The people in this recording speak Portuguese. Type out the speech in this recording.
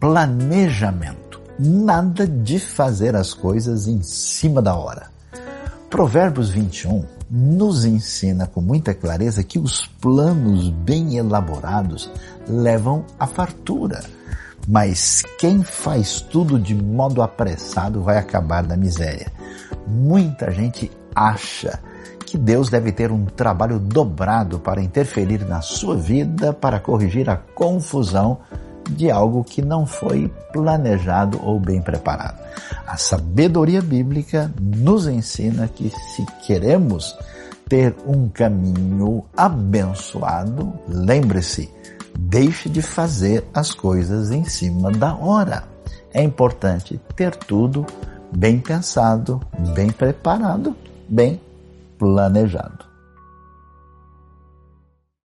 planejamento. Nada de fazer as coisas em cima da hora. Provérbios 21 nos ensina com muita clareza que os planos bem elaborados levam à fartura. Mas quem faz tudo de modo apressado vai acabar na miséria. Muita gente acha que Deus deve ter um trabalho dobrado para interferir na sua vida, para corrigir a confusão de algo que não foi planejado ou bem preparado. A sabedoria bíblica nos ensina que se queremos ter um caminho abençoado, lembre-se, deixe de fazer as coisas em cima da hora. É importante ter tudo bem pensado, bem preparado, bem planejado.